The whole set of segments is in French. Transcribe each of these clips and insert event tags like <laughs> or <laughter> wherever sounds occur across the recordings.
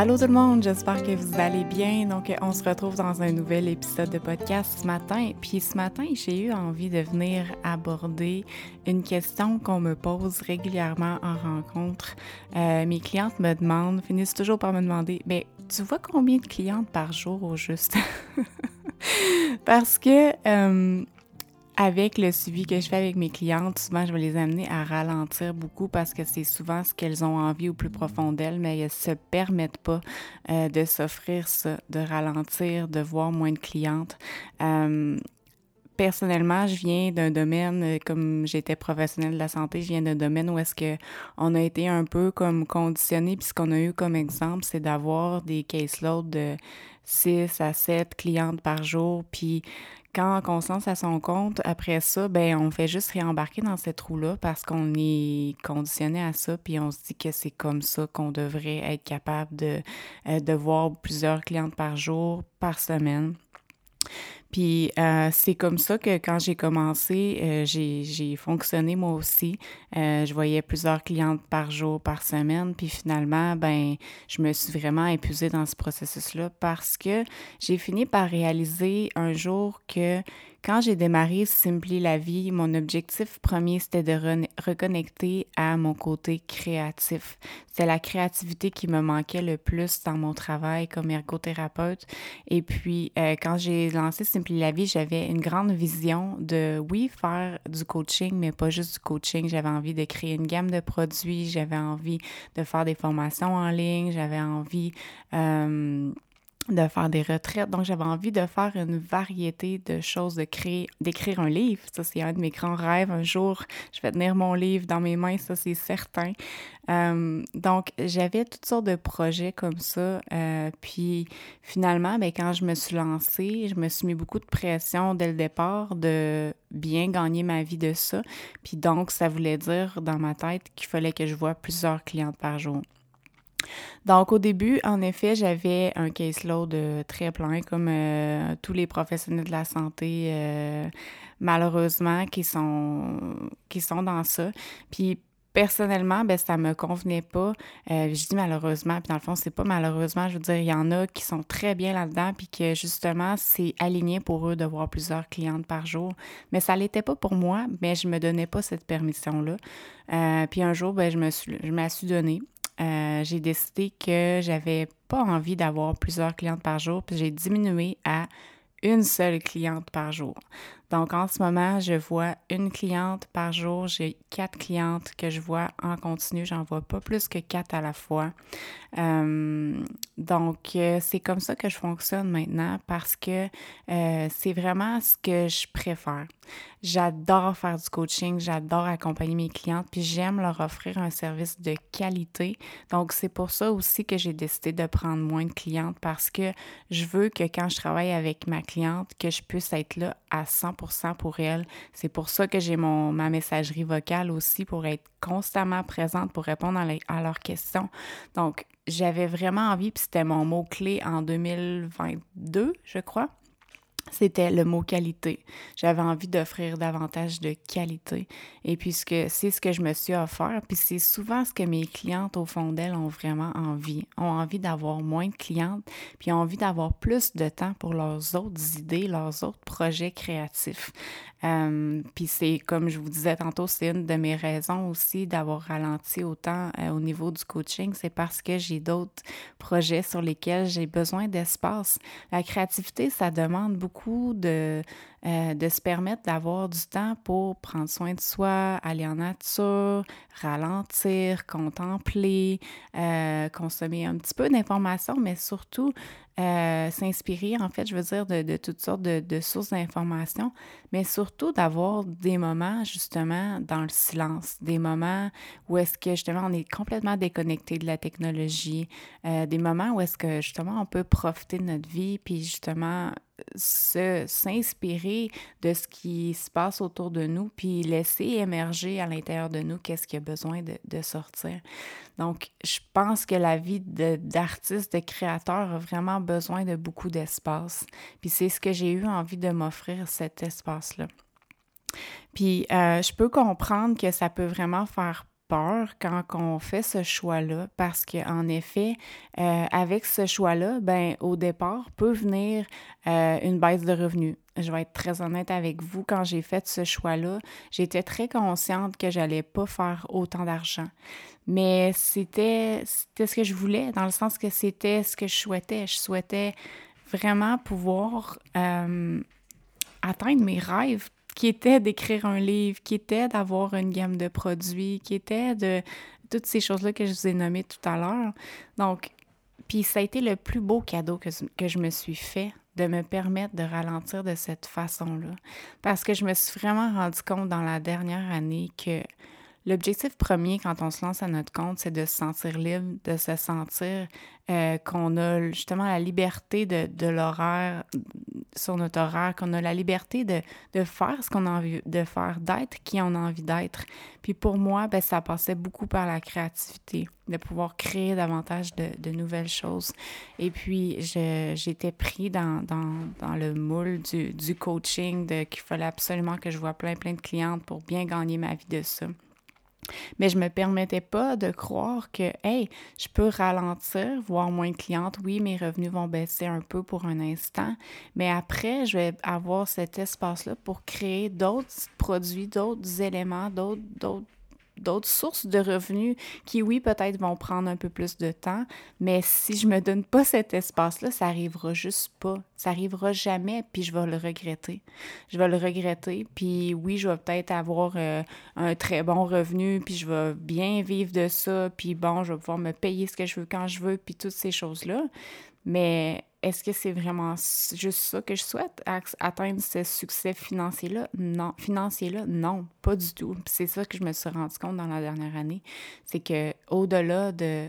Allô tout le monde, j'espère que vous allez bien. Donc, on se retrouve dans un nouvel épisode de podcast ce matin. Puis ce matin, j'ai eu envie de venir aborder une question qu'on me pose régulièrement en rencontre. Euh, mes clientes me demandent, finissent toujours par me demander, mais tu vois combien de clientes par jour au juste? <laughs> Parce que euh, avec le suivi que je fais avec mes clientes, souvent je vais les amener à ralentir beaucoup parce que c'est souvent ce qu'elles ont envie au plus profond d'elles, mais elles se permettent pas euh, de s'offrir ça, de ralentir, de voir moins de clientes. Euh, personnellement, je viens d'un domaine, euh, comme j'étais professionnelle de la santé, je viens d'un domaine où est-ce que on a été un peu comme conditionné, puis ce qu'on a eu comme exemple, c'est d'avoir des caseloads de 6 à 7 clientes par jour, puis quand on se lance à son compte, après ça, ben on fait juste réembarquer dans cette roue-là parce qu'on est conditionné à ça, puis on se dit que c'est comme ça qu'on devrait être capable de, euh, de voir plusieurs clientes par jour, par semaine. Puis euh, c'est comme ça que quand j'ai commencé, euh, j'ai fonctionné moi aussi. Euh, je voyais plusieurs clientes par jour, par semaine. Puis finalement, ben, je me suis vraiment épuisée dans ce processus-là parce que j'ai fini par réaliser un jour que quand j'ai démarré Simply la vie, mon objectif premier, c'était de reconnecter à mon côté créatif. C'est la créativité qui me manquait le plus dans mon travail comme ergothérapeute. Et puis, quand j'ai lancé Simply la vie, j'avais une grande vision de, oui, faire du coaching, mais pas juste du coaching. J'avais envie de créer une gamme de produits, j'avais envie de faire des formations en ligne, j'avais envie... Euh, de faire des retraites. Donc, j'avais envie de faire une variété de choses, de créer, d'écrire un livre. Ça, c'est un de mes grands rêves. Un jour, je vais tenir mon livre dans mes mains, ça, c'est certain. Euh, donc, j'avais toutes sortes de projets comme ça. Euh, puis, finalement, ben, quand je me suis lancée, je me suis mis beaucoup de pression dès le départ de bien gagner ma vie de ça. Puis donc, ça voulait dire dans ma tête qu'il fallait que je voie plusieurs clientes par jour. Donc, au début, en effet, j'avais un caseload euh, très plein, comme euh, tous les professionnels de la santé, euh, malheureusement, qui sont, qui sont dans ça. Puis, personnellement, ben ça me convenait pas. je dis malheureusement, puis dans le fond, c'est pas malheureusement. Je veux dire, il y en a qui sont très bien là-dedans, puis que justement, c'est aligné pour eux de voir plusieurs clientes par jour. Mais ça l'était pas pour moi, mais je me donnais pas cette permission-là. puis un jour, ben, je me suis, je donner. Euh, j'ai décidé que j'avais pas envie d'avoir plusieurs clientes par jour, puis j'ai diminué à une seule cliente par jour. Donc en ce moment, je vois une cliente par jour. J'ai quatre clientes que je vois en continu. J'en vois pas plus que quatre à la fois. Euh, donc euh, c'est comme ça que je fonctionne maintenant parce que euh, c'est vraiment ce que je préfère. J'adore faire du coaching, j'adore accompagner mes clientes, puis j'aime leur offrir un service de qualité. Donc c'est pour ça aussi que j'ai décidé de prendre moins de clientes parce que je veux que quand je travaille avec ma cliente, que je puisse être là à 100 pour elle. C'est pour ça que j'ai mon ma messagerie vocale aussi pour être constamment présente pour répondre à, leurs questions. Donc, j'avais vraiment envie, puis c'était mon mot-clé en 2022, je crois c'était le mot qualité. J'avais envie d'offrir davantage de qualité. Et puisque c'est ce que je me suis offert, puis c'est souvent ce que mes clientes, au fond d'elles, ont vraiment envie. Ont envie d'avoir moins de clientes, puis ont envie d'avoir plus de temps pour leurs autres idées, leurs autres projets créatifs. Euh, puis c'est, comme je vous disais tantôt, c'est une de mes raisons aussi d'avoir ralenti autant euh, au niveau du coaching. C'est parce que j'ai d'autres projets sur lesquels j'ai besoin d'espace. La créativité, ça demande beaucoup de, euh, de se permettre d'avoir du temps pour prendre soin de soi, aller en nature, ralentir, contempler, euh, consommer un petit peu d'informations, mais surtout euh, s'inspirer, en fait, je veux dire, de, toutes sortes de, de sources d'informations, mais surtout d'avoir des moments, justement, dans le silence, des moments où est-ce que, justement, on est complètement déconnecté de la technologie, des moments où est-ce que, justement, on peut profiter de notre vie, puis justement, s'inspirer de ce qui se passe autour de nous, puis laisser émerger à l'intérieur de nous qu'est-ce qui a besoin de, de, sortir. Donc, je pense que la vie d'artiste, de, créateur a vraiment besoin de beaucoup d'espace. Puis c'est ce que j'ai eu envie de m'offrir, cet espace-là. Puis euh, je peux comprendre que ça peut vraiment faire peur quand on fait ce choix-là parce qu'en effet, euh, avec ce choix-là, ben au départ peut venir euh, une baisse de revenus. Je vais être très honnête avec vous, quand j'ai fait ce choix-là, j'étais très consciente que j'allais pas faire autant d'argent. Mais c'était ce que je voulais, dans le sens que c'était ce que je souhaitais. Je souhaitais vraiment pouvoir euh, atteindre mes rêves qui était d'écrire un livre, qui était d'avoir une gamme de produits, qui était de toutes ces choses-là que je vous ai nommées tout à l'heure. Donc, puis ça a été le plus beau cadeau que, que je me suis fait de me permettre de ralentir de cette façon-là. Parce que je me suis vraiment rendu compte dans la dernière année que L'objectif premier quand on se lance à notre compte, c'est de se sentir libre, de se sentir euh, qu'on a justement la liberté de, de l'horaire sur notre horaire, qu'on a la liberté de, de faire ce qu'on a envie de faire, d'être qui on a envie d'être. Puis pour moi, ben, ça passait beaucoup par la créativité, de pouvoir créer davantage de, de nouvelles choses. Et puis, j'étais pris dans, dans, dans, le moule du, du coaching, qu'il fallait absolument que je vois plein, plein de clientes pour bien gagner ma vie de ça. Mais je me permettais pas de croire que, hey, je peux ralentir, voir moins de clientes. Oui, mes revenus vont baisser un peu pour un instant, mais après, je vais avoir cet espace-là pour créer d'autres produits, d'autres éléments, d'autres d'autres sources de revenus qui, oui, peut-être vont prendre un peu plus de temps, mais si je me donne pas cet espace-là, ça arrivera juste pas. Ça arrivera jamais, puis je vais le regretter. Je vais le regretter, puis oui, je vais peut-être avoir euh, un très bon revenu, puis je vais bien vivre de ça, puis bon, je vais pouvoir me payer ce que je veux quand je veux, puis toutes ces choses-là. Mais est-ce que c'est vraiment juste ça que je souhaite, atteindre ce succès financier-là? Non. Financier-là, non, pas du tout. C'est ça que je me suis rendu compte dans la dernière année. C'est que au-delà de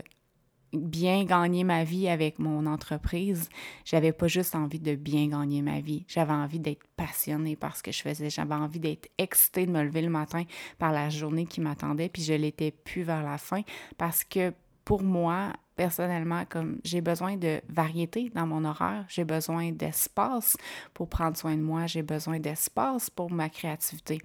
bien gagner ma vie avec mon entreprise, j'avais pas juste envie de bien gagner ma vie. J'avais envie d'être passionnée par ce que je faisais. J'avais envie d'être excitée de me lever le matin par la journée qui m'attendait, puis je l'étais plus vers la fin parce que pour moi, personnellement, comme j'ai besoin de variété dans mon horaire, j'ai besoin d'espace pour prendre soin de moi, j'ai besoin d'espace pour ma créativité.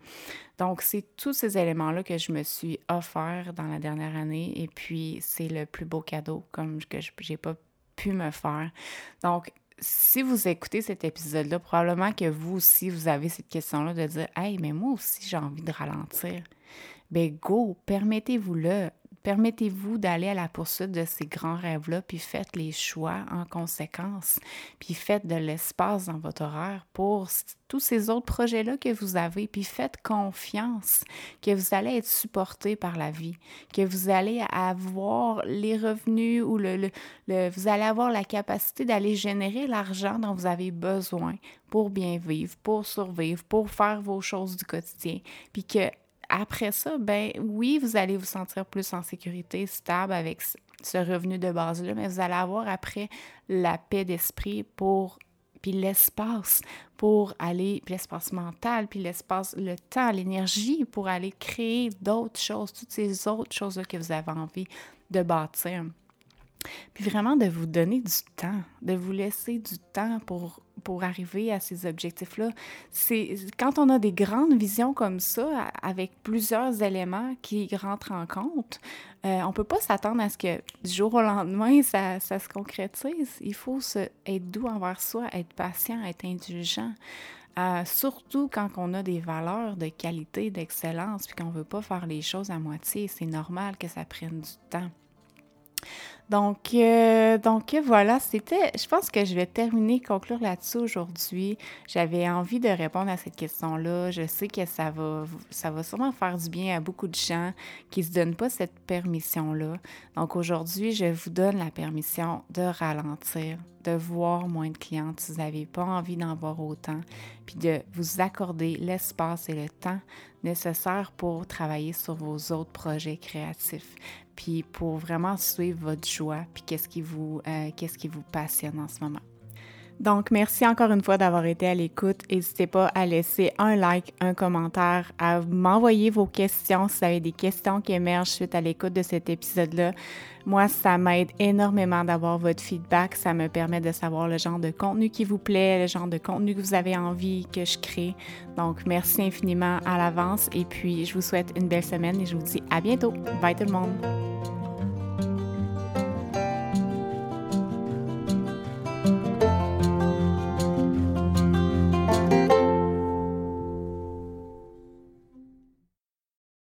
Donc, c'est tous ces éléments-là que je me suis offert dans la dernière année et puis c'est le plus beau cadeau comme que je n'ai pas pu me faire. Donc, si vous écoutez cet épisode-là, probablement que vous aussi, vous avez cette question-là de dire Hey, mais moi aussi, j'ai envie de ralentir. Ben, go, permettez-vous-le. Permettez-vous d'aller à la poursuite de ces grands rêves-là, puis faites les choix en conséquence, puis faites de l'espace dans votre horaire pour tous ces autres projets-là que vous avez, puis faites confiance que vous allez être supporté par la vie, que vous allez avoir les revenus ou le, vous allez avoir la capacité d'aller générer l'argent dont vous avez besoin pour bien vivre, pour survivre, pour faire vos choses du quotidien, puis que après ça, ben oui, vous allez vous sentir plus en sécurité, stable avec ce revenu de base-là, mais vous allez avoir après la paix d'esprit pour puis l'espace pour aller, puis l'espace mental, puis l'espace, le temps, l'énergie pour aller créer d'autres choses, toutes ces autres choses-là que vous avez envie de bâtir. Puis vraiment de vous donner du temps, de vous laisser du temps pour, pour arriver à ces objectifs-là. C'est quand on a des grandes visions comme ça, avec plusieurs éléments qui rentrent en compte, euh, on peut pas s'attendre à ce que du jour au lendemain, ça, ça se concrétise. Il faut se, être doux envers soi, être patient, être indulgent. Euh, surtout quand on a des valeurs de qualité, d'excellence, puis qu'on ne veut pas faire les choses à moitié. C'est normal que ça prenne du temps. Donc, euh, donc voilà, c'était. Je pense que je vais terminer, conclure là-dessus aujourd'hui. J'avais envie de répondre à cette question-là. Je sais que ça va, ça va sûrement faire du bien à beaucoup de gens qui ne se donnent pas cette permission-là. Donc aujourd'hui, je vous donne la permission de ralentir, de voir moins de clientes si vous n'avez pas envie d'en voir autant, puis de vous accorder l'espace et le temps nécessaires pour travailler sur vos autres projets créatifs puis pour vraiment suivre votre joie, puis qu'est-ce qui vous, euh, qu'est-ce qui vous passionne en ce moment? Donc, merci encore une fois d'avoir été à l'écoute. N'hésitez pas à laisser un like, un commentaire, à m'envoyer vos questions si vous avez des questions qui émergent suite à l'écoute de cet épisode-là. Moi, ça m'aide énormément d'avoir votre feedback. Ça me permet de savoir le genre de contenu qui vous plaît, le genre de contenu que vous avez envie que je crée. Donc, merci infiniment à l'avance et puis je vous souhaite une belle semaine et je vous dis à bientôt. Bye tout le monde!